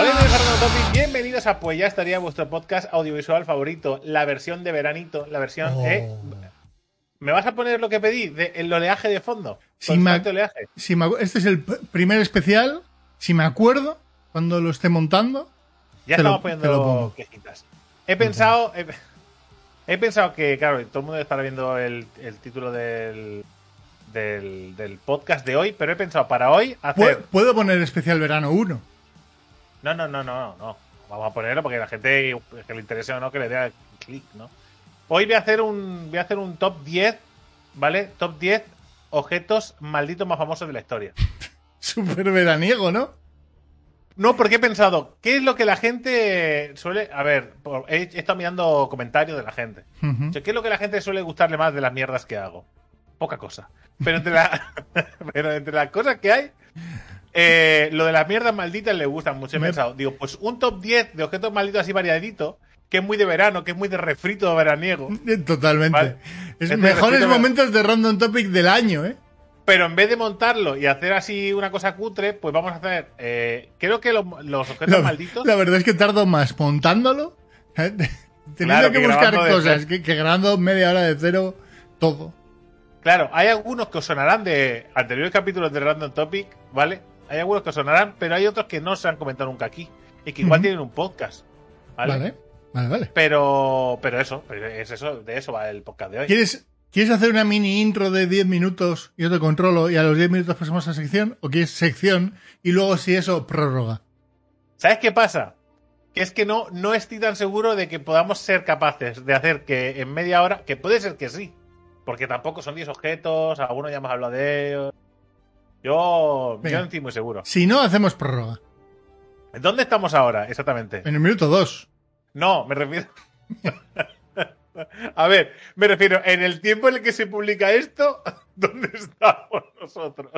Hola, soy Fernando Topi. Bienvenidos a Pues ya estaría vuestro podcast audiovisual favorito, la versión de veranito, la versión. Oh. ¿eh? ¿Me vas a poner lo que pedí? De, el oleaje de fondo. Si me, oleaje. si me acu- este es el primer especial. Si me acuerdo, cuando lo esté montando. Ya estamos lo poniendo quejitas. He pensado. He, he pensado que, claro, todo el mundo estará viendo el, el título del, del, del podcast de hoy, pero he pensado para hoy hacer. Puedo poner especial verano 1. No, no, no, no, no. Vamos a ponerlo porque la gente que le interese o no, que le dé clic, ¿no? Hoy voy a hacer un voy a hacer un top 10, ¿vale? Top 10 objetos malditos más famosos de la historia. Súper veraniego, ¿no? No, porque he pensado, ¿qué es lo que la gente suele. A ver, he, estado mirando comentarios de la gente. O sea, ¿Qué es lo que la gente suele gustarle más de las mierdas que hago? Poca cosa. Pero entre, la- pero entre las cosas que hay, eh, lo de las mierdas malditas le gustan mucho. He Me- pensado, digo, pues un top 10 de objetos malditos así variadito, que es muy de verano, que es muy de refrito veraniego. Eh, Totalmente. Vale. Es Este mejores momentos de Random Topic del año, ¿eh? Pero en vez de montarlo y hacer así una cosa cutre, pues vamos a hacer. eh, creo que lo- los objetos La, malditos. la verdad es que tardo más montándolo. ¿eh? Teniendo Claro, que que buscar cosas, que, que grabando media hora de cero, todo. Claro, hay algunos que os sonarán de anteriores capítulos de Random Topic, ¿vale? Hay algunos que sonarán, pero hay otros que no se han comentado nunca aquí. Y que igual tienen un podcast. ¿vale? Vale, vale, vale. Pero, pero eso, es eso, de eso va el podcast de hoy. ¿Quieres, ¿Quieres hacer una mini intro de 10 minutos? Yo te controlo y a los 10 minutos pasamos a sección. ¿O quieres sección y luego, si eso, prórroga? ¿Sabes qué pasa? Que es que no, no estoy tan seguro de que podamos ser capaces de hacer que en media hora, que puede ser que sí, porque tampoco son 10 objetos, algunos ya hemos hablado de ellos. Yo, yo no estoy muy seguro. Si no, hacemos prórroga. ¿Dónde estamos ahora, exactamente? En el minuto 2. No, me refiero. A ver, me refiero, en el tiempo en el que se publica esto, ¿dónde estamos nosotros?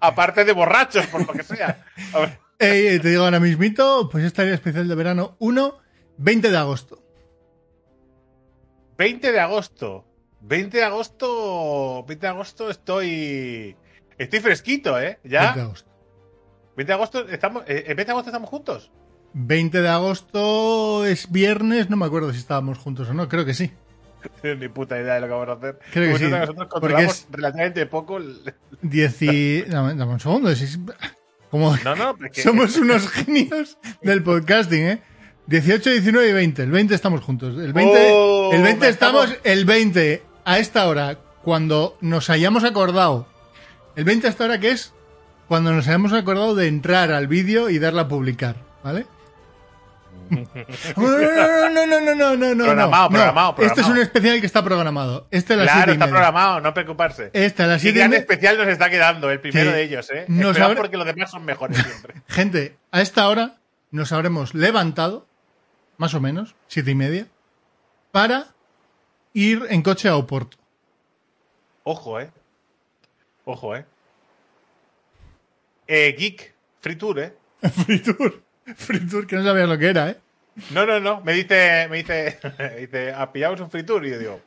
Aparte de borrachos, por lo que sea. A ver, Eh, te digo ahora mismito, pues estaría especial de verano 1, 20 de agosto. 20 de agosto. 20 de agosto. 20 de agosto estoy. Estoy fresquito, ¿eh? 20 de Ya. agosto. 20 de agosto estamos. eh, ¿En 20 de agosto estamos juntos? 20 de agosto es viernes, no me acuerdo si estábamos juntos o no, creo que sí. Ni puta idea de lo que vamos a hacer. Creo que Como sí, siento Nosotros porque controlamos es- relativamente poco. el- 10 y... Dame, dame un segundo. es- Como No, no, porque. somos unos genios del podcasting, ¿eh? 18, 19 y 20. El 20 estamos juntos. El 20, Oh, el 20 me estamos... estamos- El 20 a esta hora, cuando nos hayamos acordado. El 20 a esta hora que es cuando nos hayamos acordado de entrar al vídeo y darle a publicar, ¿vale? No, no, no, no, no, no, no. Programado, no. programado, Este es programado. un especial que está programado. Este a las Claro, siete está programado, no preocuparse. Este a las Y 7 y gran media. especial nos está quedando, el primero Sí. de ellos, ¿eh? Nos habrá- porque los demás son mejores siempre. Gente, a esta hora nos habremos levantado, más o menos, siete y media, para ir en coche a Oporto. Ojo, ¿eh? Ojo, ¿eh? Eh, Geek, Free Tour, ¿eh? Free Tour. Free Tour, que no sabía lo que era, ¿eh? No, no, no. Me dice, me dice, me dice, ¿ah, pillamos un Free Tour? Y yo digo,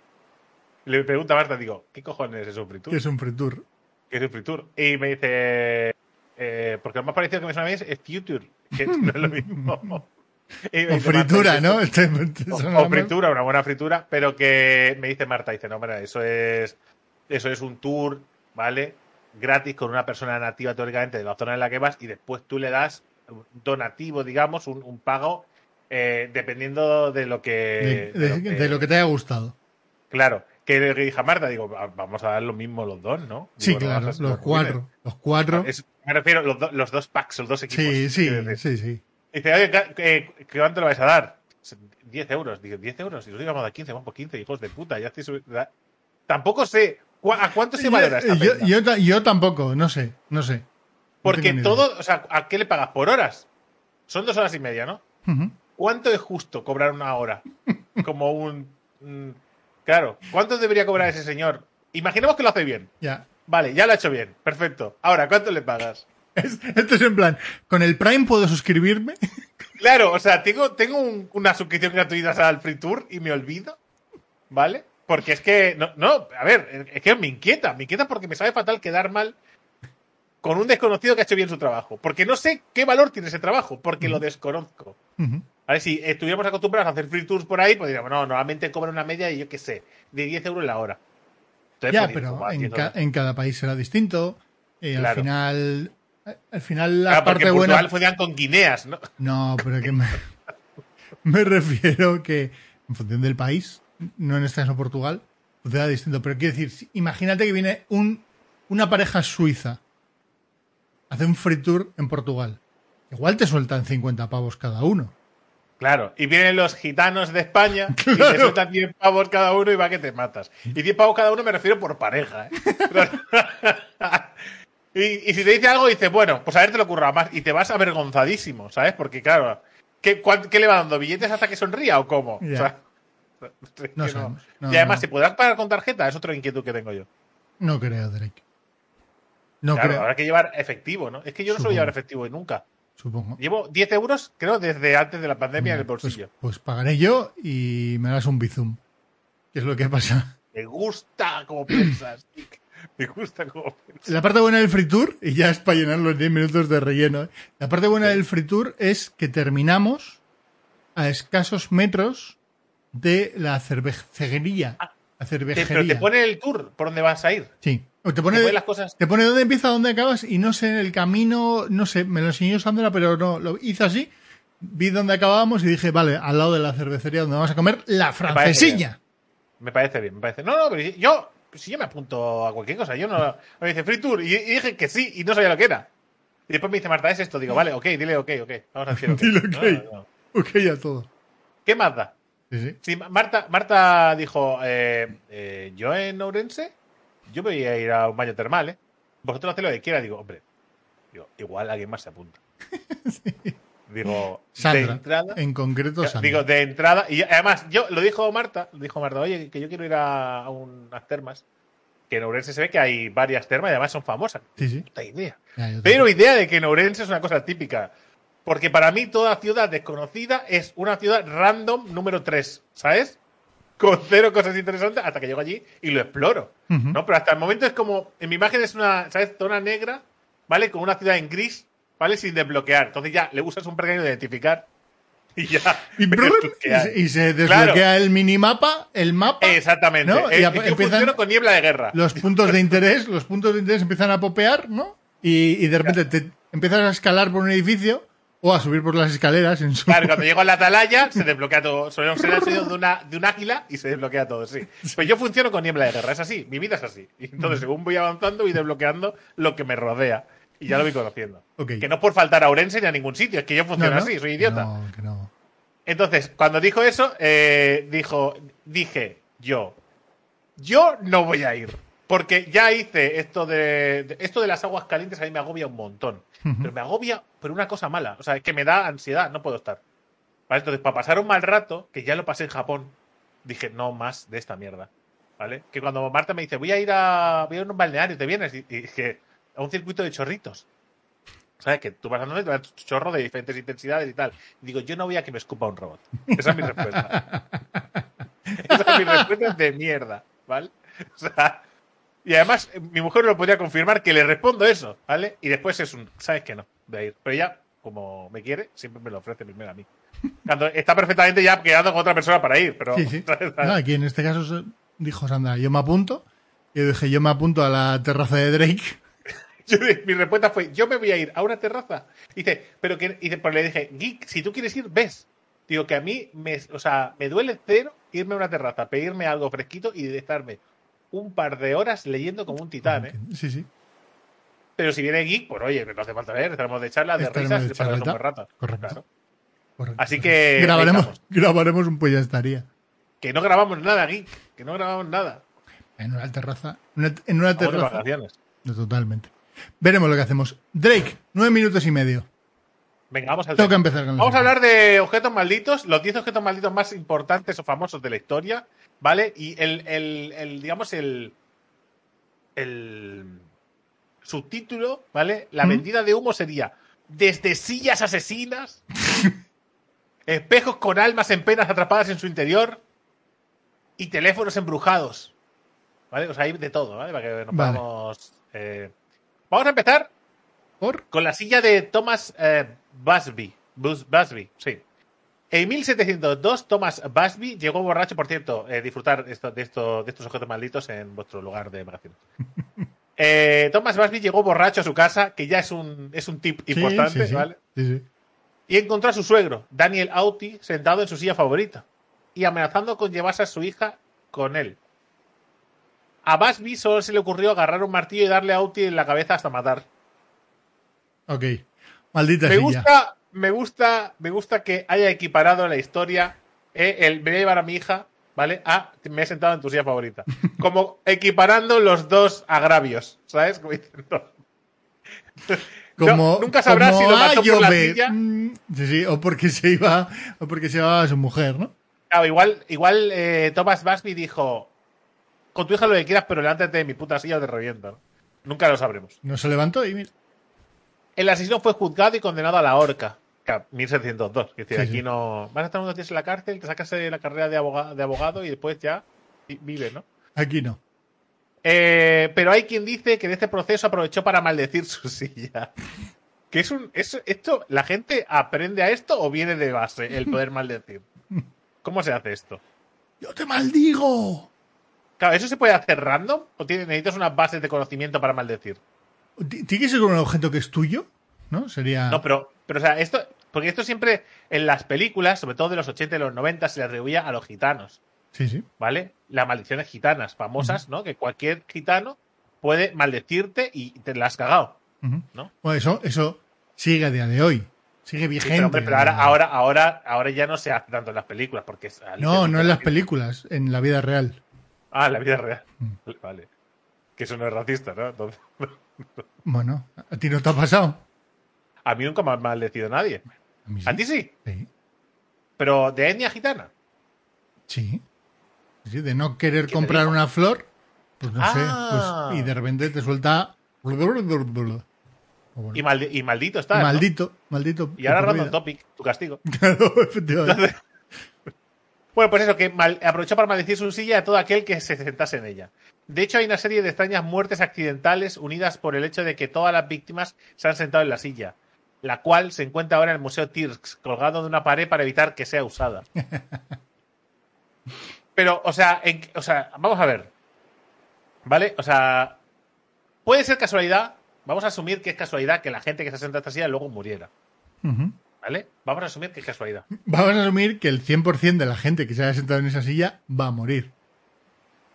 le pregunta a Marta, digo, ¿qué cojones es un Free Tour? Que es un Free Tour. ¿Qué es un Free Tour? Y me dice, eh, porque lo más parecido que me suena a mí es, Future, que no es lo mismo. O fritura, ¿y ¿no? Este- este O, fritura, una buena fritura, pero que me dice Marta, dice, no, mira, eso es, eso es un tour, ¿vale? Gratis con una persona nativa teóricamente de la zona en la que vas y después tú le das un donativo, digamos, un, un pago eh, dependiendo de lo que... de, de- de lo que te haya gustado. Claro, que le dije a Marta, digo, "Va- vamos a dar lo mismo los dos, ¿no? Sí, Digo, claro, vamos los cuatro. Los cuatro. Es- me refiero los, do- los dos packs, los dos equipos. Sí, sí, sí, sí. Dice, oye, ¿qué- qué- ¿qué ¿cuánto le vais a dar? 10 euros. Digo, 10 euros. Y nosotros íbamos a 15, vamos por 15, hijos de puta. Ya estoy Tampoco sé ¿cu- a cuánto se valora esta yo, yo, yo tampoco, no sé, no sé. Porque todo, o sea, ¿a qué le pagas? Por horas. Son dos horas y media, ¿no? ¿Cuánto es justo cobrar una hora? Como un... mm, claro, ¿cuánto debería cobrar ese señor? Imaginemos que lo hace bien. Ya. Vale, ya lo ha hecho bien. Perfecto. Ahora, ¿cuánto le pagas? Es- Esto es en plan, ¿con el Prime puedo suscribirme? Claro, o sea, tengo, tengo un- una suscripción gratuita al Free Tour y me olvido, ¿vale? Porque es que, no, no, a ver, es que me inquieta, me inquieta porque me sabe fatal quedar mal con un desconocido que ha hecho bien su trabajo. Porque no sé qué valor tiene ese trabajo, porque lo desconozco. A ver, si estuviéramos acostumbrados a hacer free tours por ahí, pues diríamos, no, normalmente cobran una media y yo qué sé, de 10 euros la hora. Entonces, Ya, pues, pero "Buah, en, 10 ca- euros". en cada país será distinto. Y al final. Al final la Claro, porque parte en buena. Portugal funcionan con guineas, ¿no? No, pero que me, me refiero que en función del país, no en este caso Portugal, funciona distinto. Pero quiero decir, imagínate que viene un, una pareja suiza, hace un free tour en Portugal. Igual te sueltan 50 pavos cada uno. Claro, y vienen los gitanos de España y te sueltan 10 pavos cada uno y va que te matas. Y 10 pavos cada uno me refiero por pareja, ¿eh? y, y si te dice algo, dices, bueno, pues a ver te lo ocurra más. Y te vas avergonzadísimo, ¿sabes? Porque, claro, ¿qué, qué le va dando? ¿Billetes hasta que sonría o cómo? O sea, No que sabemos. No, y además, no. ¿se podrá pagar con tarjeta? Es otra inquietud que tengo yo. No creo, Drake. No claro, creo, habrá que llevar efectivo, ¿no? Es que yo no suelo llevar efectivo nunca. supongo. Llevo 10 euros, creo, desde antes de la pandemia en el Pues, bolsillo. pues pagaré yo y me das un bizum. ¿Qué es lo que pasa? Me gusta cómo piensas. Me gusta cómo piensas. La parte buena del free tour, y ya es para llenar los 10 minutos de relleno, ¿eh? la parte buena del free tour es que terminamos a escasos metros de la cervecería. Cervejería. pero te pone el tour por dónde vas a ir. Sí. O te Te pone, pone las cosas. te pone dónde empieza, dónde acabas, y no sé, en el camino, no sé, me lo enseñó Sandra, pero no, lo hice así. Vi dónde acabábamos y dije, vale, al lado de la cervecería donde vamos a comer, la parece francesiña. Me parece bien, me parece. No, no, pero yo, si yo me apunto a cualquier cosa, yo no. Me dice free tour y, y dije que sí y no sabía lo que era. Y después me dice Marta, es esto. Digo, vale, ok, dile ok, ok. Vamos a decir ok. Dile No, ok. no, no. Ok, a todo. ¿Qué más da? Sí, sí. Sí, Marta, Marta dijo, eh, eh, yo en Ourense, yo me voy a ir a un baño termal, ¿eh? Vosotros haced lo que quiera. Digo, hombre, digo, igual alguien más se apunta. Digo, de Sandra, entrada. en concreto Sandra. Digo, de entrada. Y además, yo lo dijo Marta, lo dijo Marta, oye, que yo quiero ir a, a unas termas. Que en Ourense se ve que hay varias termas y además son famosas. Sí, sí. Puta idea. Ya, Pero idea de que en Ourense es una cosa típica. Porque para mí toda ciudad desconocida es una ciudad random número 3, ¿sabes? Con cero cosas interesantes hasta que llego allí y lo exploro. Ujú. ¿no? Pero hasta el momento es como, en mi imagen es una, ¿sabes? Zona negra, ¿vale? Con una ciudad en gris, ¿vale? Sin desbloquear. Entonces ya le usas un pequeño de identificar y ya. Y, brrr, y se- desbloquea el minimapa, el mapa, Exactamente. ¿no? Y yo empiezan con niebla de guerra. los puntos de interés, los puntos de interés empiezan a popear, ¿no? Y, y de repente te empiezas a escalar por un edificio o a subir por las escaleras en su... Claro, cuando llego a la atalaya se desbloquea todo. Será el sonido de, una, de un águila y se desbloquea todo, sí. Pues yo funciono con niebla de guerra, es así, mi vida es así. Y entonces, según voy avanzando, voy desbloqueando lo que me rodea. Y ya lo voy conociendo. Que no es por faltar a Orense ni a ningún sitio, es que yo No, funciono no, así, soy idiota. No, que no. Entonces, cuando dijo eso, eh, dijo, dije yo, yo no voy a ir. Porque ya hice esto de, de- esto de las aguas calientes, a mí me agobia un montón. Pero me agobia por una cosa mala. O sea, es que me da ansiedad, no puedo estar. ¿Vale? Entonces, para pasar un mal rato, que ya lo pasé en Japón, dije, no más de esta mierda. ¿Vale? Que cuando Marta me dice, voy a ir a, voy a, ir a un balneario, ¿te vienes? Y, y dije, a un circuito de chorritos. ¿Sabes? Que tú vas andando y te chorro de diferentes intensidades y tal. Y digo, yo no voy a que me escupa un robot. Esa es mi respuesta. Esa es mi respuesta de mierda, ¿vale? O sea, y además, eh, mi mujer lo podría confirmar que le respondo eso, ¿vale? Y después es un, ¿sabes que no? De ir. Pero ella, como me quiere, siempre me lo ofrece primero a mí. Cuando está perfectamente ya quedando con otra persona para ir, pero. Sí, sí. ¿sabes? No, aquí en este caso dijo Sandra, yo me apunto. Y yo dije, yo me apunto a la terraza de Drake. Yo- mi respuesta fue, yo me voy a ir a una terraza. Dice, pero que, dice, pues le dije, Geek, si tú quieres ir, ves. Digo que a mí, me, o sea, me duele cero irme a una terraza, pedirme algo fresquito y estarme un par de horas leyendo como un titán, ¿eh? Sí, sí. Pero si viene Geek, pues oye, no hace falta ver, estaremos de charla, de Estaremos risas de charleta. buen rato. Correcto. Claro. correcto. Así que Grabaremos, estamos. grabaremos un pues ya estaría. Que no grabamos nada, Geek, que no grabamos nada. En una terraza. en una terraza. No, Totalmente. Veremos lo que hacemos. Drake, nueve minutos y medio. Venga, vamos al Tengo que empezar con Vamos a hablar de objetos malditos, los 10 objetos malditos más importantes o famosos de la historia, ¿vale? Y el, el- el, digamos, el, el subtítulo, ¿vale? La ¿Mm? vendida de humo sería desde sillas asesinas, espejos con almas en penas atrapadas en su interior y teléfonos embrujados. ¿Vale? O sea, hay de todo, ¿vale? Para que nos Vale. podamos... eh, Vamos a empezar ¿Por? Con la silla de Thomas eh, Busby. Bus- Busby, sí. En 1702, Thomas Busby llegó borracho, por cierto, eh, disfrutar esto- de, esto- de estos objetos malditos en vuestro lugar de vacaciones. Eh, Thomas Busby llegó borracho a su casa, que ya es un, es un tip Sí, importante, sí, sí. ¿vale? Sí, sí. Y encontró a su suegro, Daniel Auti, sentado en su silla favorita y amenazando con llevarse a su hija con él. A Busby solo se le ocurrió agarrar un martillo y darle a Auti en la cabeza hasta matar. Ok. Maldita Me silla. gusta, me gusta, me gusta que haya equiparado la historia. eh, el me voy a llevar a mi hija, ¿vale? A me he sentado en tu silla favorita. Como equiparando los dos agravios, ¿sabes? Como diciendo. Como, No, nunca sabrás como si lo mató A, por la B. silla. Mm, Sí, sí, o porque se iba, o porque se llevaba a su mujer, ¿no? Claro, igual, igual eh, Thomas Busby dijo: Con tu hija lo que quieras, pero levántate de mi puta silla o te reviento. ¿no? Nunca lo sabremos. No se levantó y mira. El asesino fue juzgado y condenado a la horca. Claro, 1702. Es decir, Sí, aquí sí. no. Vas a estar unos días en la cárcel, te sacas de la carrera de abogado, de abogado y después ya vi- vive, ¿no? Aquí no. Eh, pero hay quien dice que en este proceso aprovechó para maldecir su silla. Que es un. es- esto, ¿La gente aprende a esto o viene de base el poder maldecir? ¿Cómo se hace esto? ¡Yo te maldigo! Claro, ¿eso se puede hacer random? ¿O tiene- necesitas unas bases de conocimiento para maldecir? Ti- ¿Tiene que ser un objeto que es tuyo? ¿No? Sería. No, pero, pero o sea, esto. Porque esto siempre en las películas, sobre todo de los 80 y los 90, se le atribuía a los gitanos, Sí, sí. ¿vale? Las maldiciones gitanas famosas, ¿no? Que cualquier gitano puede maldecirte y te la has cagado. ¿No? Bueno, eso, eso sigue a día de hoy. Sigue Sí, vigente. pero, hombre, pero ahora, ahora, ahora, ahora ya no se hace tanto en las películas, porque es- No, no en las películas, en la vida real. Ah, en la vida real. Mm. Vale. Que eso no es racista, ¿no? Entonces, Bueno, ¿a ti no te ha pasado? A mí nunca me ha maldecido nadie. A mí sí. A ti sí, Sí. pero de etnia gitana. Sí. Sí, de no querer comprar una flor, pues no Ah. sé, pues, y de repente te suelta. Bueno, Y, maldi- y maldito está. ¿no? maldito, maldito. Y ahora random topic, tu castigo. Claro, efectivamente. Bueno, pues eso, que mal- aprovechó para maldecir su silla a todo aquel que se sentase en ella. De hecho, hay una serie de extrañas muertes accidentales unidas por el hecho de que todas las víctimas se han sentado en la silla, la cual se encuentra ahora en el Museo Tirks, colgado de una pared para evitar que sea usada. Pero, o sea, en- o sea, vamos a ver. ¿Vale? O sea, puede ser casualidad. Vamos a asumir que es casualidad que la gente que se senta en esta silla luego muriera. ¿Vale? Vamos a asumir que es casualidad. Vamos a asumir que el 100% de la gente que se haya sentado en esa silla va a morir.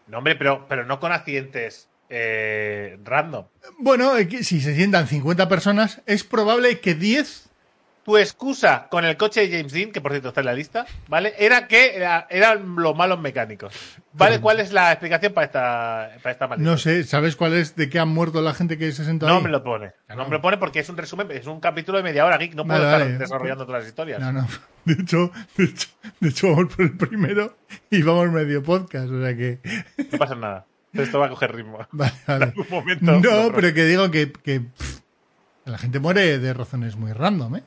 No, hombre, pero, pero no con accidentes eh, random. Bueno, si se sientan 50 personas, es probable que 10. Tu excusa con el coche de James Dean, que por cierto está en la lista, ¿vale? Era que era- eran los malos mecánicos. ¿Vale? ¿Cuál es la explicación para esta, para esta maldición? No sé, ¿sabes cuál es de qué han muerto la gente que se sentó No ahí? me lo pone. No me lo pone porque es un resumen, es un capítulo de media hora, Geek. No puedo Vale, estar vale. desarrollando todas las historias. No, no. De hecho, de hecho, de hecho, vamos por el primero y vamos medio podcast, o sea que. No pasa nada. Esto va a coger ritmo. Vale, vale. Un momento. No, pero que digo que, que, pff, la gente muere de razones muy random, ¿eh?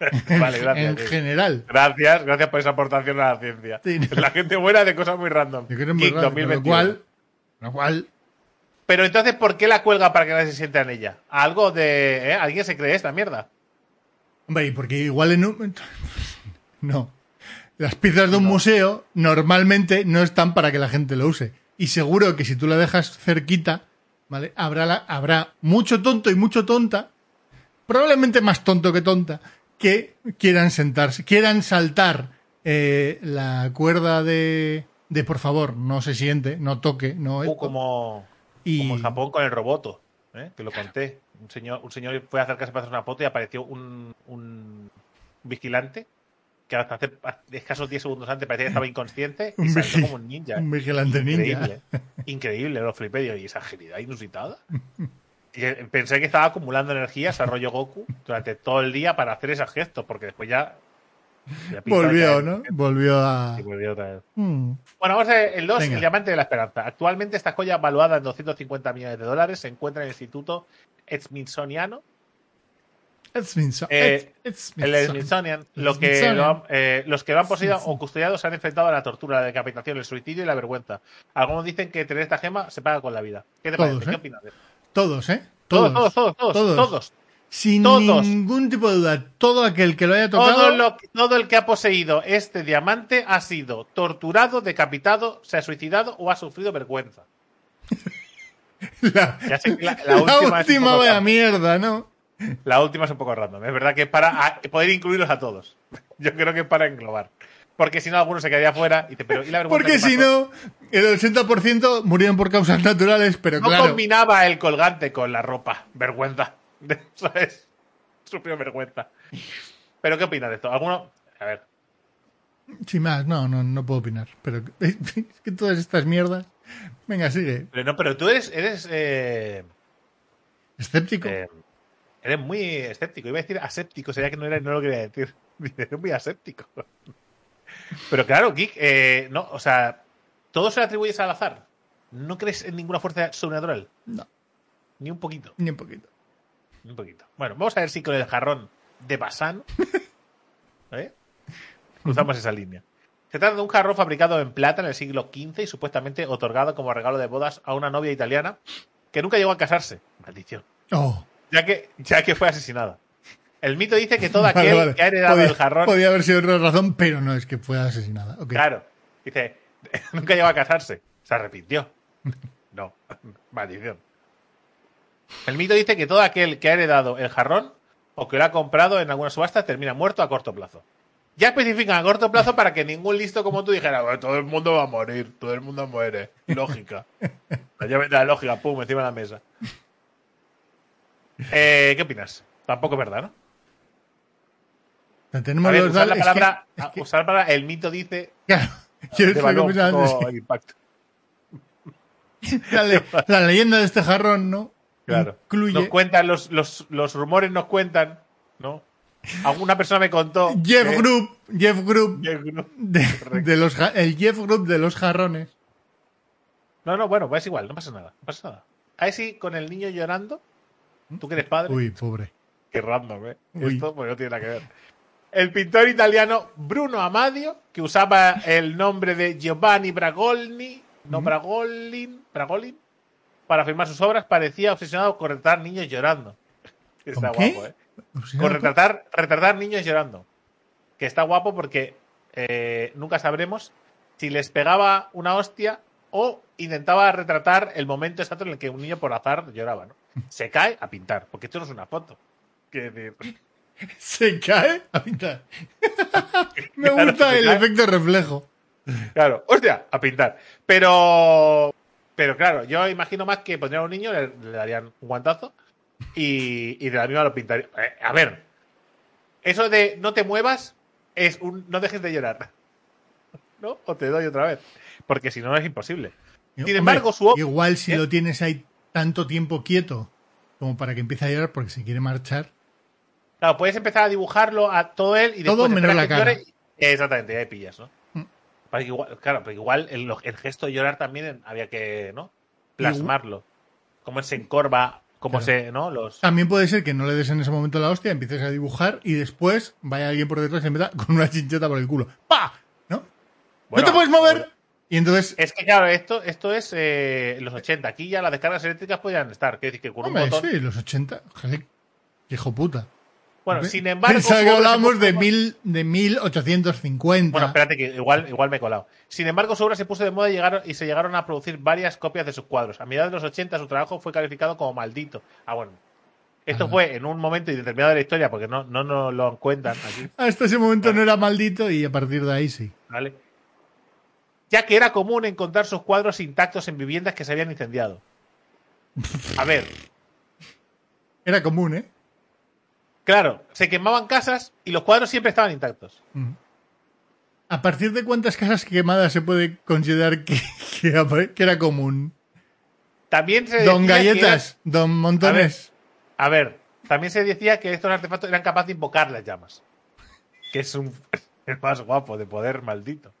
Vale, gracias. en general. Gracias, gracias por esa aportación a la ciencia. Sí, no. La gente muera de cosas muy random. Yo creo que es muy raro, con lo 2021. cual, lo cual, Pero entonces, ¿por qué la cuelga para que nadie se sienta en ella? Algo de. ¿eh? ¿Alguien se cree esta mierda? hombre, y porque igual en un... No. Las piezas de un museo normalmente no están para que la gente lo use. Y seguro que si tú la dejas cerquita, ¿vale? Habrá, la- habrá mucho tonto y mucho tonta, probablemente más tonto que tonta, que quieran sentarse, quieran saltar eh, la cuerda de, de por favor, no se siente, no toque, no Uh, como, y como en Japón con el roboto, ¿eh? que lo conté. Un señor, un señor fue a acercarse para hacer una foto y apareció un, un vigilante que hasta hace escasos 10 segundos antes parecía que estaba inconsciente y saltó como un ninja. un vigilante ninja. Increíble. Increíble, lo flipé. Digo, ¿Y esa agilidad inusitada? Y eh, pensé que estaba acumulando energías a rollo Goku durante todo el día para hacer esos gestos, porque después ya. Volvió, ¿no? Volvió a... Sí, volvió otra vez. Mm. Bueno, vamos a ver el 2, Venga. el diamante de la esperanza. Actualmente esta joya valuada en 250 millones de dólares se encuentra en el Instituto Smithsoniano. Eh, El Smithso- Smithsonian, lo que Smithsonian. lo han- eh, los que lo han poseído o custodiado se han enfrentado a la tortura, la decapitación, el suicidio y la vergüenza. Algunos dicen que tener esta gema se paga con la vida. ¿Qué te Todos, parece? ¿eh? ¿Qué opinas de esto? Todos, ¿eh? todos, Todos, todos, todos, todos. todos. Sin todos. ningún tipo de duda, todo aquel que lo haya tocado. Todo, lo, todo el que ha poseído este diamante ha sido torturado, decapitado, se ha suicidado o ha sufrido vergüenza. La, Ya sé que la, la última, vaya mierda, ¿no? La última es un poco random. Es verdad que es para poder incluirlos a todos. Yo creo que es para englobar. Porque si no, alguno se quedaría fuera y dice, pero ¿y la Porque si no, el 80% murieron por causas naturales, pero No claro. combinaba el colgante con la ropa. Vergüenza. ¿Sabes? Sufrió vergüenza. ¿Pero qué opinas de esto? ¿Alguno? A ver. Sin más, no, no, no puedo opinar. Pero es que todas estas mierdas. Venga, sigue. Pero no, pero tú eres, eres, eh, Escéptico. eh, eres muy escéptico. Iba a decir aséptico, sería que no, era, no lo quería decir. Eres muy aséptico. Pero claro, Geek, eh, no, o sea, todo se lo atribuyes al azar. ¿No crees en ninguna fuerza sobrenatural? No, Ni un poquito. ni un poquito. Ni un poquito. Bueno, vamos a ver si con el jarrón de Basano ¿eh? cruzamos esa línea. Se trata de un jarrón fabricado en plata en el siglo XV y supuestamente otorgado como regalo de bodas a una novia italiana que nunca llegó a casarse. Maldición. Oh, Ya que, ya que fue asesinada. El mito dice que todo aquel vale. que ha heredado podía, el jarrón. podía haber sido otra razón, pero no es que fue asesinada. Claro. Dice, nunca llegó a casarse. Se arrepintió. No. Maldición. El mito dice que todo aquel que ha heredado el jarrón o que lo ha comprado en alguna subasta termina muerto a corto plazo. Ya especifican a corto plazo para que ningún listo como tú dijera, "Bueno, todo el mundo va a morir, todo el mundo muere. Lógica. La llave de la lógica, pum, encima de la mesa. Eh, ¿Qué opinas? Tampoco es verdad, ¿no? Tenemos ver, los usar la dal- es que- palabra, es que- usar la palabra el mito dice claro, impacto. la, le- la leyenda de este jarrón, ¿no? Claro. Incluye Nos cuentan, los, los, los rumores nos cuentan, ¿no? Alguna persona me contó. Jeff que- Group, Jeff Group, Jeff Group. de, los, el Jeff Group de los jarrones. No, no, bueno, pues es igual, no pasa nada. No pasa nada. Ahí sí, con el niño llorando, tú que eres padre. Uy, pobre. Qué random, ¿eh? Uy. Esto pues no tiene nada que ver. El pintor italiano Bruno Amadio, que usaba el nombre de Giovanni Bragolini, no Bragolin, Bragolin, para firmar sus obras, parecía obsesionado con retratar niños llorando. Está ¿Con guapo, ¿eh? Con retratar, retratar niños llorando. Que está guapo porque eh, nunca sabremos si les pegaba una hostia o intentaba retratar el momento exacto en el que un niño por azar lloraba, ¿no? Se cae a pintar, porque esto no es una foto. Quiero decir, Se cae a pintar. Me Claro, gusta el cae. efecto reflejo. claro, hostia, a pintar. Pero, pero claro, yo imagino más que pondrían a un niño, le, le darían un guantazo y, y de la misma lo pintaría. Eh, a ver, eso de no te muevas es un no dejes de llorar. ¿No? O te doy otra vez. Porque si no es imposible. Sin Hombre, embargo, su Igual si ¿Eh? lo tienes ahí tanto tiempo quieto como para que empiece a llorar porque se quiere marchar. Claro, puedes empezar a dibujarlo a todo él y después Todo menos la que cara. y- Exactamente, ahí pillas, ¿no? Mm. Para que igual, claro, pero igual el, el gesto de llorar también había que, ¿no? Plasmarlo. Cómo se encorva, cómo Claro. se, ¿no? Los. También puede ser que no le des en ese momento la hostia, empieces a dibujar y después vaya alguien por detrás y se meta con una chincheta por el culo. ¡Pa! ¿No? Bueno, ¡No te puedes mover! bueno. Y entonces, Es que claro, esto, esto es eh, los 80. Aquí ya las descargas eléctricas podían estar. Quiero decir que con un hombre, botón. sí, los 80. Joder, qué hijo puta. Bueno, sin embargo. Pensaba que hablábamos de, mil, de 1850. Bueno, espérate, que igual, igual me he colado. Sin embargo, su obra se puso de moda y, llegaron, y se llegaron a producir varias copias de sus cuadros. A mediados de los 80 su trabajo fue calificado como maldito. Ah, bueno. Esto Ah. fue en un momento determinado de la historia, porque no, no nos lo cuentan aquí, Hasta ese momento no era maldito y a partir de ahí sí. ¿vale? Ya que era común encontrar sus cuadros intactos en viviendas que se habían incendiado. A ver, Era común, ¿eh? claro, se quemaban casas y los cuadros siempre estaban intactos. ¿A partir de cuántas casas quemadas se puede considerar que, que- que era común? También se Don decía que Galletas, Don Montones. A ver, también se decía que estos artefactos eran capaces de invocar las llamas. Que es un el más guapo de poder maldito.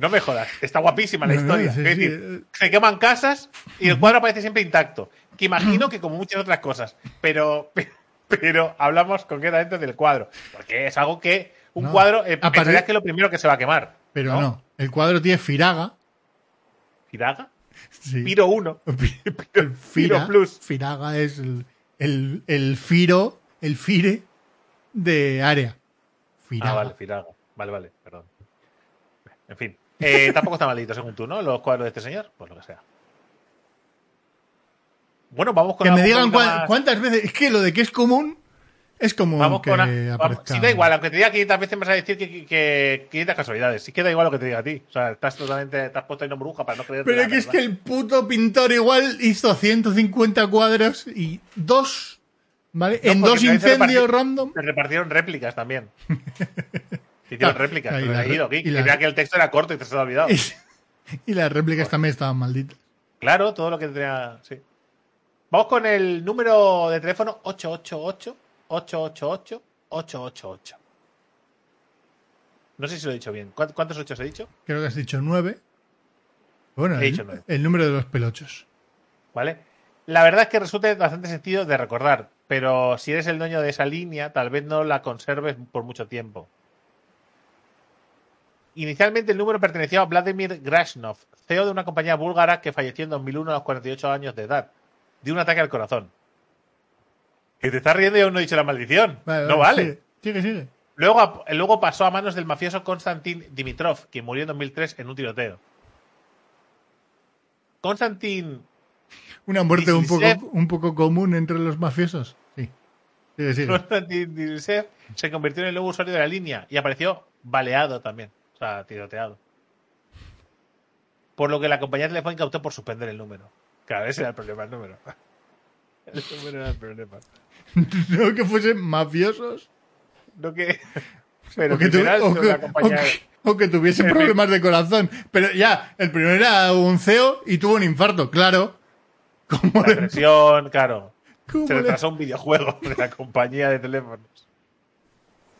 No me jodas, está guapísima la No, no, historia. sí, Es decir, se queman casas y el cuadro aparece siempre intacto. Que imagino que como muchas otras cosas. Pero, pero hablamos concretamente del cuadro. Porque es algo que un No, cuadro eh, apare- pensarías que es lo primero que se va a quemar. Pero ¿no? el cuadro tiene firaga. ¿Firaga? Sí. Piro 1. El Fira, Plus. Firaga es el, el, el Firo, el Fire de área. Firaga. Ah, vale, Firaga. Vale, vale, perdón. En fin. Eh, tampoco está maldito, según tú, ¿no? Los cuadros de este señor. Pues lo que sea. Bueno, vamos con Que me digan más- cuántas veces. Es que lo de que es común es común Vamos que con. a- vamos-. Sí, da igual, aunque te diga 500 veces me vas a decir que, que, que 500 casualidades. Sí que da igual lo que te diga a ti. O sea, estás totalmente. Te has puesto ahí una bruja para no creer. Pero que es que el puto pintor igual hizo 150 cuadros y dos, ¿vale? No, en dos incendios random. Se repartieron réplicas también. Hicieron Ah, réplicas. y ahí ido, y Creía que el texto era corto y te se lo olvidado. Y las réplicas también estaban malditas. Claro, todo lo que tenía. Sí. Vamos con el número de teléfono 888-888-888. No sé si lo he dicho bien. ¿Cuántos, ochos he dicho? Creo que has dicho nueve. Bueno, He el, dicho nueve. el número de los pelochos. ¿Vale? La verdad es que resulta bastante sencillo de recordar, pero si eres el dueño de esa línea, tal vez no la conserves por mucho tiempo. Inicialmente el número pertenecía a Vladimir Grashnov, CEO de una compañía búlgara que falleció en 2001 a los 48 años de edad, de un ataque al corazón. Que te estás riendo y aún no he dicho la maldición. no vale. Sigue, sigue. sigue. Luego, luego pasó a manos del mafioso Konstantin Dimitrov, quien murió en 2003 en un tiroteo. Konstantin Una muerte un poco, Dieciséis. un poco común entre los mafiosos. Sí. Sigue, sigue. Konstantin Dimitrov se convirtió en el nuevo usuario de la línea y apareció baleado también, sea, tiroteado. Por lo que la compañía telefónica optó por suspender el número. Claro, ese era el problema, el número. El número era el problema. No que fuesen mafiosos. No que. Pero o, que tu- literal, o que- compañía- o que- o que tuviese problemas de corazón. Pero ya, el primero era un CEO y tuvo un infarto, claro. ¿Cómo la le- presión, claro. cómo Se le- retrasó un videojuego de la compañía de teléfonos.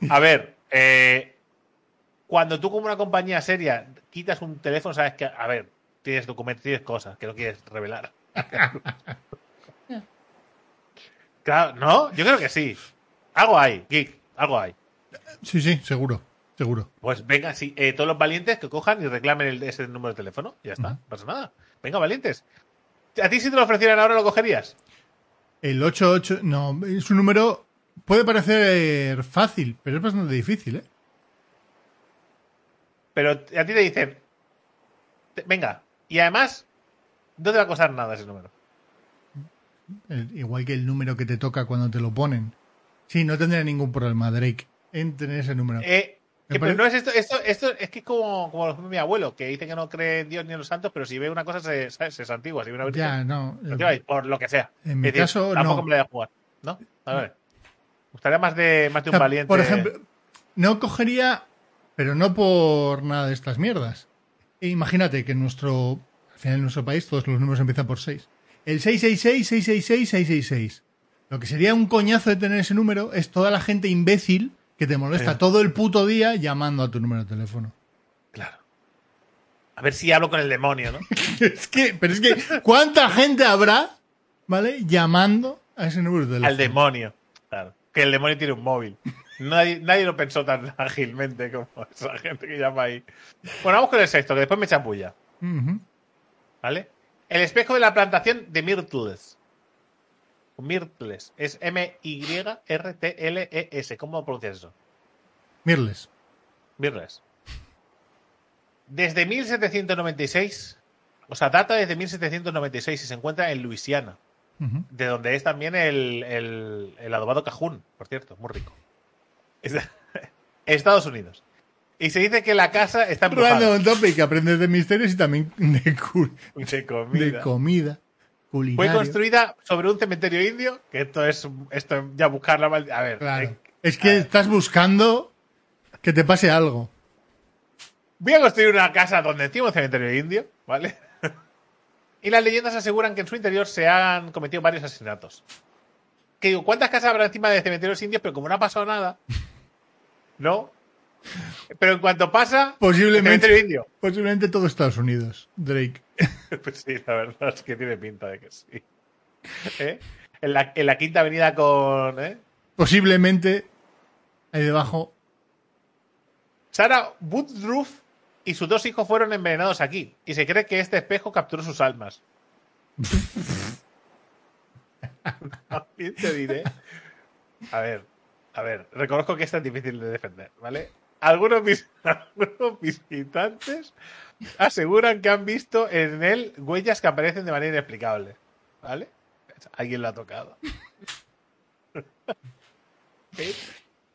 A ver, eh, cuando tú como una compañía seria quitas un teléfono, sabes que, a ver, tienes documentos, tienes cosas que no quieres revelar. claro, ¿no? Yo creo que sí. Algo hay, geek, algo hay. Sí, sí, seguro, seguro. Pues venga, sí, eh, todos los valientes que cojan y reclamen el- ese número de teléfono. Ya está, no pasa nada. Venga, valientes. ¿A ti si te lo ofrecieran ahora lo cogerías? El 88, no, es un número, puede parecer fácil, pero es bastante difícil, ¿eh? Pero a ti te dicen, venga, y además, no te va a costar nada ese número. El- igual que el número que te toca cuando te lo ponen. Sí, no tendría ningún problema, Drake, en tener ese número. Eh, pero no es esto, esto, esto es que es como, como mi abuelo, que dice que no cree en Dios ni en los santos, pero si ve una cosa se, se, santigua, si ve una virgen, ya, no. se santigua, y por lo que sea. En mi decir, caso, tampoco no. me la voy a jugar. ¿No? A ver. Me gustaría más de, más de O un sea, valiente. Por ejemplo, no cogería, pero no por nada de estas mierdas. E imagínate que en nuestro, al final en nuestro país todos los números empiezan por 6. El 666, 666, 666. Lo que sería un coñazo de tener ese número es toda la gente imbécil que te molesta Sí. todo el puto día llamando a tu número de teléfono. Claro. A ver si hablo con el demonio, ¿no? Es que, pero es que, ¿cuánta gente habrá, ¿vale? Llamando a ese número de teléfono. Al demonio. Claro. Que el demonio tiene un móvil. Nadie, nadie lo pensó tan ágilmente como esa gente que llama ahí. Bueno, vamos con el sexto, que después me chapulla. Ujú. ¿Vale? El espejo de la plantación de Myrtles. Myrtles. Es M-Y-R-T-L-E-S. ¿Cómo pronuncias eso? Mirles. Myrtles. Desde 1796, o sea, data desde 1796 y se encuentra en Luisiana, de donde es también el, el, el adobado cajún, por cierto, muy rico. Estados Unidos. Y se dice que la casa está embrujada. Random topic, aprendes de misterios y también de, comida. de comida. Fue construida sobre un cementerio indio, que esto es esto ya buscar la mal- A ver, Claro. eh, Es que estás buscando que te pase algo. voy a construir una casa donde encima un cementerio indio, ¿vale? y las leyendas aseguran que en su interior se han cometido varios asesinatos. Que digo, ¿cuántas casas habrá encima de cementerios indios? Pero como no ha pasado nada, ¿no? Pero en cuanto pasa, el Posiblemente, cementerio indio. posiblemente todo Estados Unidos, Drake. Pues sí, la verdad es que tiene pinta de que sí. ¿Eh? En, la, en la quinta avenida con... ¿eh? Posiblemente ahí debajo. Sarah Woodruff y sus dos hijos fueron envenenados aquí. Y se cree que este espejo capturó sus almas. También te diré. A ver, a ver, reconozco que esta es difícil de defender, ¿vale? Algunos, vis- algunos visitantes aseguran que han visto en él huellas que aparecen de manera inexplicable, ¿vale? Alguien lo ha tocado. ¿Sí?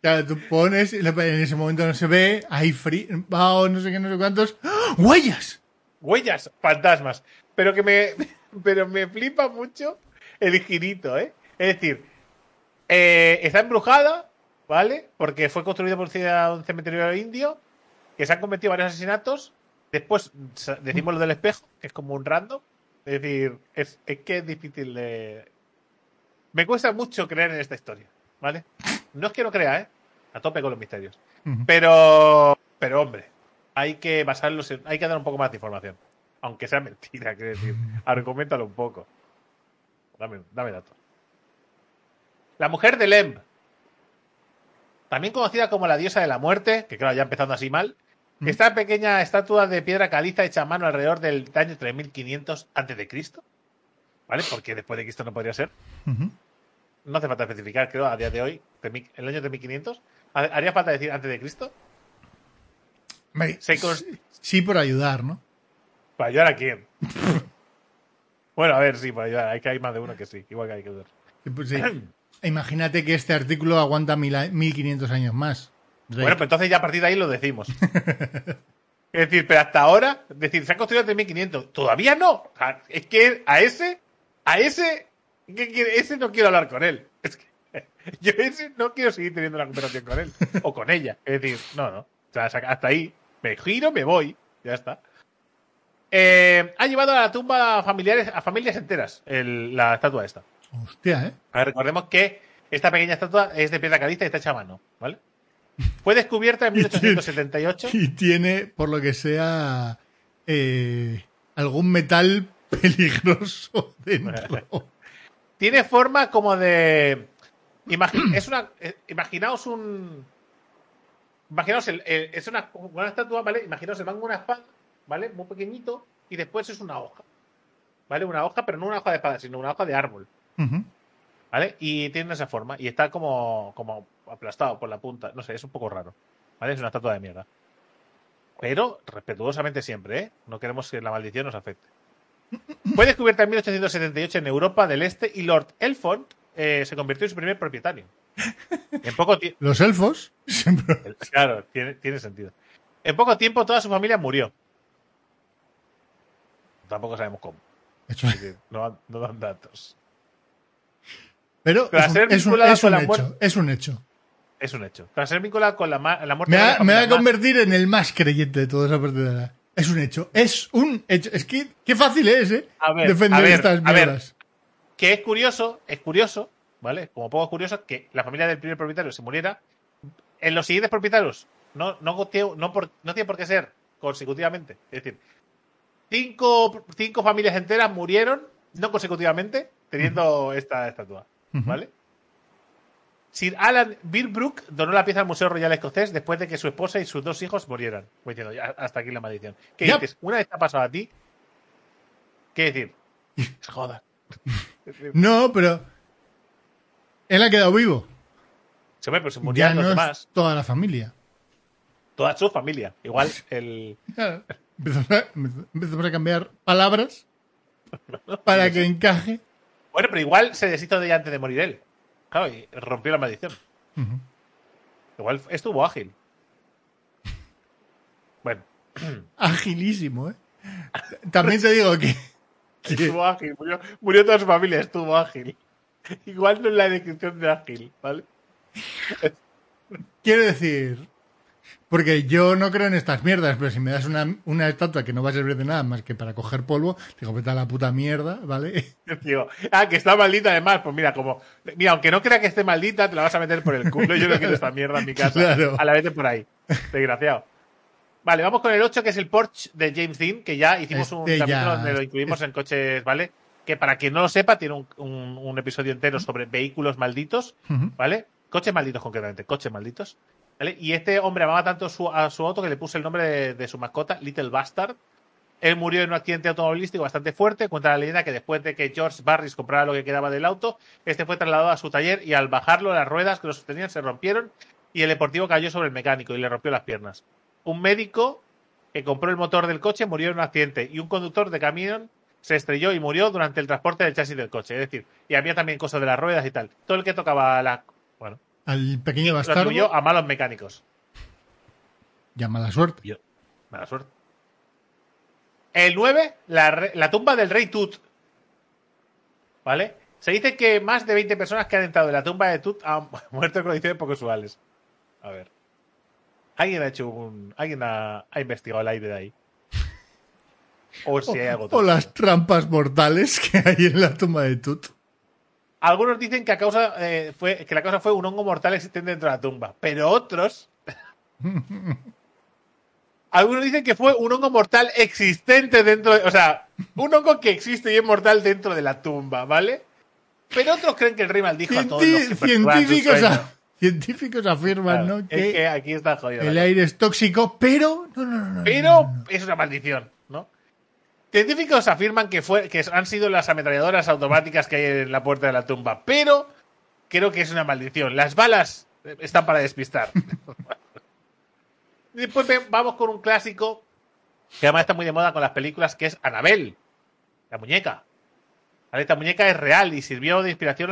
Claro, tú pones, en ese momento no se ve, hay frío, no sé qué, no sé cuántos. ¡Ah! ¡Huellas! Huellas, fantasmas. Pero que me, pero me flipa mucho el girito, ¿eh? Es decir, eh, está embrujada, ¿vale? Porque fue construida por un cementerio indio, que se han cometido varios asesinatos. Después decimos lo del espejo, que es como un random. Es decir, es, es que es difícil de. Me cuesta mucho creer en esta historia, ¿vale? No es que no crea, ¿eh? A tope con los misterios. Pero, pero hombre, hay que basarlos en, hay que dar un poco más de información. Aunque sea mentira, quiero decir. Argumentalo un poco. Dame, dame datos. La mujer de Lem. También conocida como la diosa de la muerte, que claro, ya empezando así mal. Mm. Esta pequeña estatua de piedra caliza hecha a mano alrededor del año 3500 antes de Cristo. ¿Vale? Porque después de Cristo no podría ser. No hace falta especificar, creo, a día de hoy, el año de 1500. ¿Haría falta decir antes de Cristo? Se sí, por ayudar, ¿no? ¿Para ayudar a quién? bueno, a ver, sí, para ayudar. Hay que hay más de uno que sí. Igual que hay que ayudar. Sí, pues sí. Imagínate que este artículo aguanta mil a- 1500 años más. Bueno, pues entonces ya a partir de ahí lo decimos. es decir, pero hasta ahora, es decir, se ha construido desde 1500. Todavía no. O sea, es que a ese, a ese, ese no quiero hablar con él. Es que yo ese no quiero seguir teniendo una conversación con él o con ella. Es decir, no, no. O sea, hasta ahí. Me giro, me voy. Ya está. Eh, ha llevado a la tumba a familiares, a familias enteras el- la estatua esta. Hostia, ¿eh? A ver, recordemos que esta pequeña estatua es de piedra caliza y está hecha a mano, ¿vale? Fue descubierta en 1878. Y tiene, por lo que sea, eh, algún metal peligroso dentro. Tiene forma como de. es una. eh, imaginaos un. Imaginaos, el, el- es una, una estatua, ¿vale? Imaginaos el mango de una espada, ¿vale? Muy pequeñito, y después es una hoja. ¿Vale? Una hoja, pero no una hoja de espada, sino una hoja de árbol. ¿Vale? Y tiene esa forma. Y está como, como aplastado por la punta. No sé, es un poco raro. ¿Vale? Es una estatua de mierda. Pero respetuosamente siempre, ¿eh? No queremos que la maldición nos afecte. Fue descubierta en 1878 en Europa del Este y Lord Elfont eh, se convirtió en su primer propietario. En poco tiempo. Los elfos siempre. Claro, tiene, tiene sentido. En poco tiempo toda su familia murió. Tampoco sabemos cómo. No dan datos. Pero Tras es un, ser es un- vinculada es con un la hecho. Es un hecho. Es un hecho. Tras ser vinculada con la, la muerte Me de va, varias me va a convertir en el más creyente de toda esa parte de la... Es un hecho. Es un hecho. Es que qué fácil es, ¿eh? A ver, Defender a ver, estas mierdas. que es curioso, es curioso, ¿vale? Como poco curioso que la familia del primer propietario se muriera. En los siguientes propietarios, no, no, tiene- no, por- no tiene por qué ser consecutivamente. Es decir, cinco, cinco familias enteras murieron, no consecutivamente, teniendo esta estatua, ¿vale? Sir Alan Birbrook donó la pieza al Museo Royal Escocés después de que su esposa y sus dos hijos murieran. Voy diciendo, ya, hasta aquí la maldición. ¿Qué Yep. dices? Una vez te ha pasado a ti, ¿qué decir? Joder. No, pero... Él ha quedado vivo. Se ve, pero se Ya murieron los no demás. es toda la familia. Toda su familia. Igual el. Claro. Empezamos a, empezamos a cambiar palabras para que encaje. Bueno, pero igual se deshizo de ella antes de morir él. Claro, y rompió la maldición. Igual estuvo ágil. Bueno, Agilísimo, ¿eh? También te digo que... que- estuvo ágil. Murió, murió toda su familia, estuvo ágil. Igual no es la descripción de ágil, ¿vale? Quiero decir, porque yo no creo en estas mierdas, pero si me das una, una estatua que no va a servir de nada más que para coger polvo, digo, vete a la puta mierda, ¿vale? Digo, ah, que está maldita además. Pues mira, como. Mira, aunque no crea que esté maldita, te la vas a meter por el culo. Yo no quiero esta mierda en mi casa. Claro. A la vez por ahí. Desgraciado. Vale, vamos con el 8, que es el Porsche de James Dean, que ya hicimos un Este capítulo ya- donde lo incluimos en coches, ¿vale? Que para quien no lo sepa, tiene un, un- un episodio entero sobre vehículos malditos. ¿vale? Coches malditos concretamente, coches malditos. Y este hombre amaba tanto a su auto que le puso el nombre de, de su mascota, Little Bastard. Él murió en un accidente automovilístico bastante fuerte. Cuenta la leyenda que después de que George Barris comprara lo que quedaba del auto, este fue trasladado a su taller y al bajarlo, las ruedas que lo sostenían se rompieron y el deportivo cayó sobre el mecánico y le rompió las piernas. Un médico que compró el motor del coche murió en un accidente y un conductor de camión se estrelló y murió durante el transporte del chasis del coche. Es decir, y había también cosas de las ruedas y tal. Todo el que tocaba la. Al pequeño lo bastardo, atribuyó a malos mecánicos. llama la suerte. Yo. Mala suerte. El 9, la, la tumba del rey Tut. ¿Vale? Se dice que más de 20 personas que han entrado en la tumba de Tut han muerto en condiciones poco usuales. A ver. Alguien ha hecho un. Alguien ha, ha investigado el aire de ahí. O si hay algo O las trampas mortales que hay en la tumba de Tut. Algunos dicen que, a causa, eh, fue, que la causa fue un hongo mortal existente dentro de la tumba, pero otros. Algunos dicen que fue un hongo mortal existente dentro de. O sea, un hongo que existe y es mortal dentro de la tumba, ¿vale? Pero otros creen que el rey maldijo a todos los que Cienti- científicos, a- científicos afirman Claro, ¿no? es que, aquí está jodido. el aire es tóxico, pero. No, no, no, no, Pero no, no. es una maldición, ¿no? Científicos afirman que, fue, que han sido las ametralladoras automáticas que hay en la puerta de la tumba, pero creo que es una maldición. Las balas están para despistar. Después vamos con un clásico que además está muy de moda con las películas, que es Anabel, la muñeca. Esta muñeca es real y sirvió de inspiración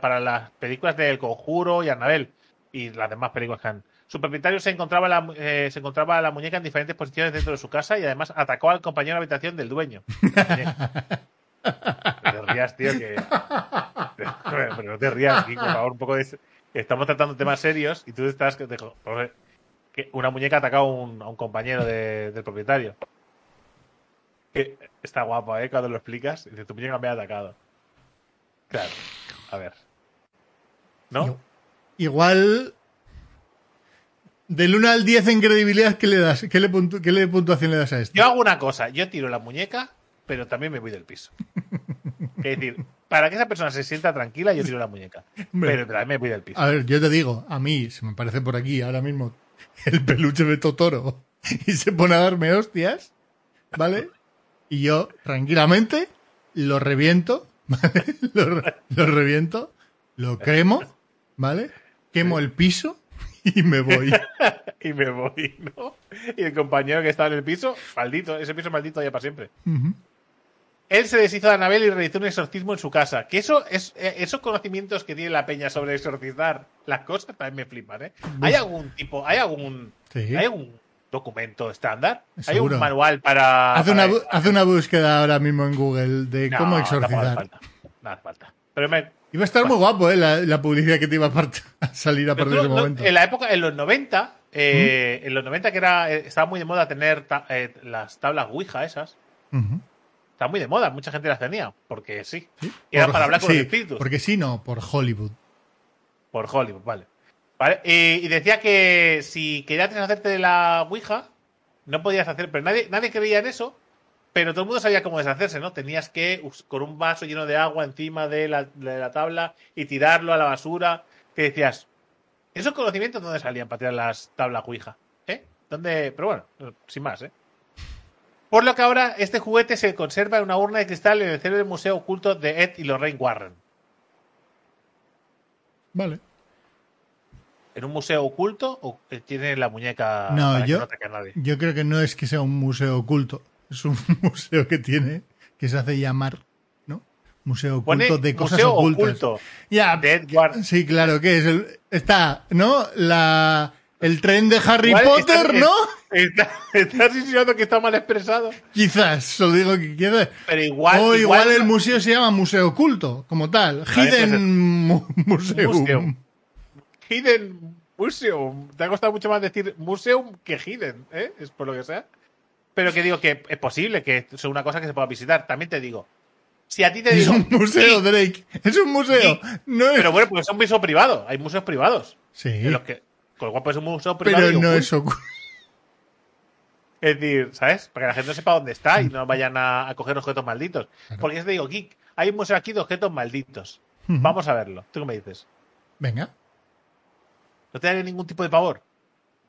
para las películas del Conjuro y Anabel y las demás películas que han. Su propietario se encontraba, la, eh, se encontraba la muñeca en diferentes posiciones dentro de su casa y además atacó al compañero de habitación del dueño. No te rías, tío, que. Pero no te rías, Kiko, por favor, un poco de. Estamos tratando temas serios y tú estás. que una muñeca ha atacado a un, a un compañero de- del propietario. Que está guapo, ¿eh? Cuando lo explicas. Dice, tu muñeca me ha atacado. Claro. A ver. ¿No? Igual. Del 1 al 10 en credibilidad, ¿qué le das? ¿Qué, le puntu- qué le puntuación le das a esto? Yo hago una cosa. Yo tiro la muñeca, pero también me voy del piso. Es decir, para que esa persona se sienta tranquila, yo tiro la muñeca. Pero también me voy del piso. A ver, yo te digo, a mí se me parece por aquí ahora mismo el peluche de Totoro y se pone a darme hostias, ¿vale? Y yo, tranquilamente, lo reviento, ¿vale? Lo, re- lo reviento, lo cremo, ¿vale? Quemo el piso y me voy. y me voy, ¿no? Y el compañero que estaba en el piso, maldito, ese piso maldito ya para siempre. Él se deshizo de Anabel y realizó un exorcismo en su casa. Que eso es, eh, esos conocimientos que tiene la peña sobre exorcizar las cosas también me flipan, ¿eh? ¿Hay algún tipo, hay algún, Sí. hay algún documento estándar? ¿Hay Seguro. un manual para. Hace una, para- una búsqueda ahora mismo en Google de No, cómo exorcizar. falta. No hace falta. Pero me, Iba a estar muy guapo, ¿eh? La, la publicidad que te iba a, salir a partir de ese momento. en la época, en los 90, eh, en los 90 que era, eh, estaba muy de moda tener ta- eh, las tablas Ouija esas. Está muy de moda, mucha gente las tenía, porque sí. Y era Por- para hablar con sí, los espíritus. Porque sí, no, por Hollywood. Por Hollywood, vale. Vale, eh, y decía que si querías deshacerte de la Ouija, no podías hacer, pero nadie, nadie creía en eso, pero todo el mundo sabía cómo deshacerse, ¿no? Tenías que, con un vaso lleno de agua encima de la, de la tabla y tirarlo a la basura, que decías, ¿esos conocimientos dónde salían para tirar las tablas Ouija? ¿Eh? ¿Dónde? Pero bueno, sin más, ¿eh? Por lo que ahora este juguete se conserva en una urna de cristal en el centro del Museo Oculto de Ed y Lorraine Warren. Vale. en un museo oculto o que tiene la muñeca No, para yo- que no a nadie? Yo creo que no es que sea un museo oculto. Es un museo que tiene, que se hace llamar, ¿no? Museo Pone oculto de cosas museo ocultas. oculto Ya, Warren. sí, claro, que es el, está, ¿no? La, el tren de Harry Potter, ¿no? está- Estás insinuando que está mal expresado, Quizás, solo digo que quizás. pero igual. o igual, el museo se llama Museo Oculto, como tal. Hidden. Museum. Hidden Museum. Te ha costado mucho más decir Museum que Hidden, ¿eh? Es por lo que sea. Pero que digo que es posible que sea una cosa que se pueda visitar. También te digo. Si a ti te Es digo. un museo, Sí, Drake. Es un museo. Sí, No es... pero bueno, pues es un piso privado. Hay museos privados. sí, En los que, con lo cual pues es un museo privado. pero no oculto. es oculto. Es decir, ¿sabes? Para que la gente no sepa dónde está y no vayan a, a coger objetos malditos. Porque yo te digo, Geek, hay un museo aquí de objetos malditos. Vamos a verlo. ¿Tú qué me dices? Venga. ¿No te da ningún tipo de pavor?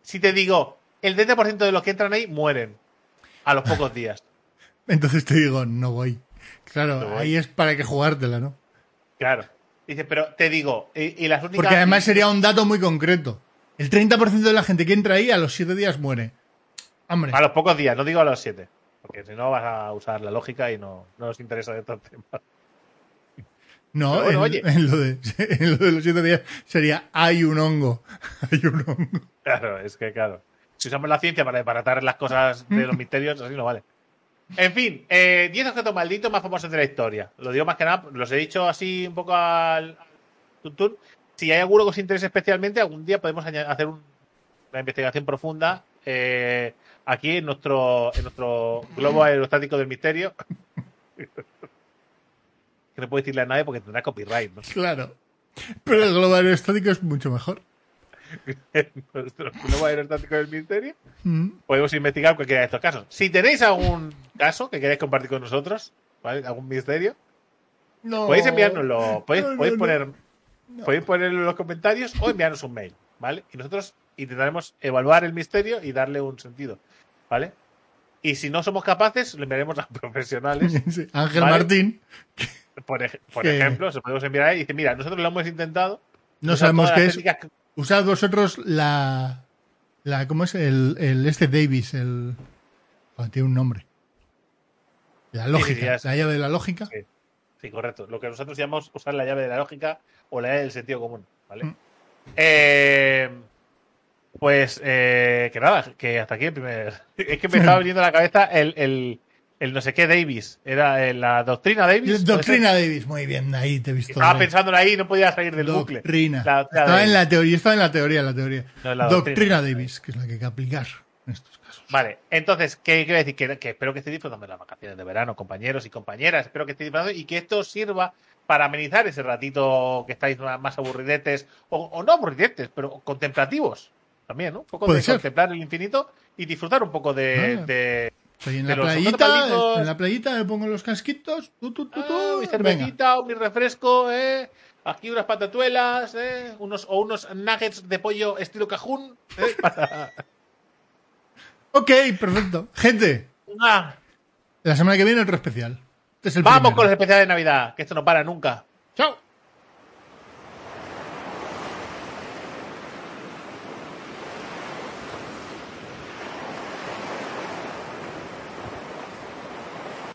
si te digo, el 30% de los que entran ahí mueren a los pocos días. Entonces te digo, no voy. Claro, No voy. ahí es para que jugártela, ¿no? Claro. Dice, pero te digo, y, y las únicas. Porque además sería un dato muy concreto. El 30% de la gente que entra ahí a los 7 días muere. Hombre, A los pocos días, no digo a los 7. Porque si no vas a usar la lógica y no, no nos interesa de el tema. no, bueno, en, oye. en lo de, en lo de los 7 días sería hay un hongo. Hay un hongo. Claro, es que claro. Si usamos la ciencia para desbaratar las cosas de los misterios, así no vale. En fin, eh, 10 objetos malditos más famosos de la historia. Lo digo más que nada, los he dicho así un poco al, tuntún. Si hay alguno que os interese especialmente, algún día podemos hacer un- una investigación profunda eh, aquí en nuestro, en nuestro globo aerostático del misterio. que no puedo decirle a nadie porque tendrá copyright, ¿no? Claro. Pero el globo aerostático es mucho mejor. nuestro globo aerostático del misterio. Mm. podemos investigar cualquiera de estos casos. Si tenéis algún caso que queráis compartir con nosotros, ¿vale? algún misterio, No. podéis enviárnoslo, podéis, No, podéis poner, podéis ponerlo en los comentarios o enviarnos un mail, ¿vale? Y nosotros intentaremos evaluar el misterio y darle un sentido, ¿vale? Y si no somos capaces, lo enviaremos a profesionales. Sí, Ángel Vale. Martín. Por, ej- por Que- ejemplo, se podemos enviar ahí y dice, mira, nosotros lo hemos intentado. No sabemos qué es. que- Usad vosotros la. la ¿Cómo es? El, el este Davis, el. tiene un nombre. La lógica. la llave de la lógica. Sí. Sí, correcto. Lo que nosotros llamamos usar la llave de la lógica o la llave del sentido común, ¿vale? Mm. Eh, pues eh, que nada, que hasta aquí el primer. Es que me estaba viniendo a la cabeza el, el, el no sé qué Davis. Era eh, la doctrina Davis. Doctrina Davis. Muy bien, ahí te he visto. Estaba pensando ahí y no podía salir del bucle. Doctrina. La estaba Davis. en la teoría, estaba en la teoría, la teoría. No, en la doctrina. doctrina. Davis, que es la que hay que aplicar en estos casos. Vale, entonces, ¿qué quiero decir? Que, que espero que estéis disfrutando de las vacaciones de verano, compañeros y compañeras. Espero que estéis disfrutando y que esto sirva para amenizar ese ratito que estáis más aburridetes, o, o no aburridetes, pero contemplativos también, ¿no? Un poco de ser. contemplar el infinito y disfrutar un poco de. Ah. de Estoy en la playita, en la playita me pongo los casquitos, tu, tu, tu, ah, mi cervecita o mi refresco, ¿eh? Aquí unas patatuelas, ¿eh? Unos, o unos nuggets de pollo estilo cajún. ¿eh? Para- Ok, perfecto. Gente, Ah, la semana que viene otro especial. Este es el Vamos primero. con los especiales de Navidad, que esto no para nunca. Chao.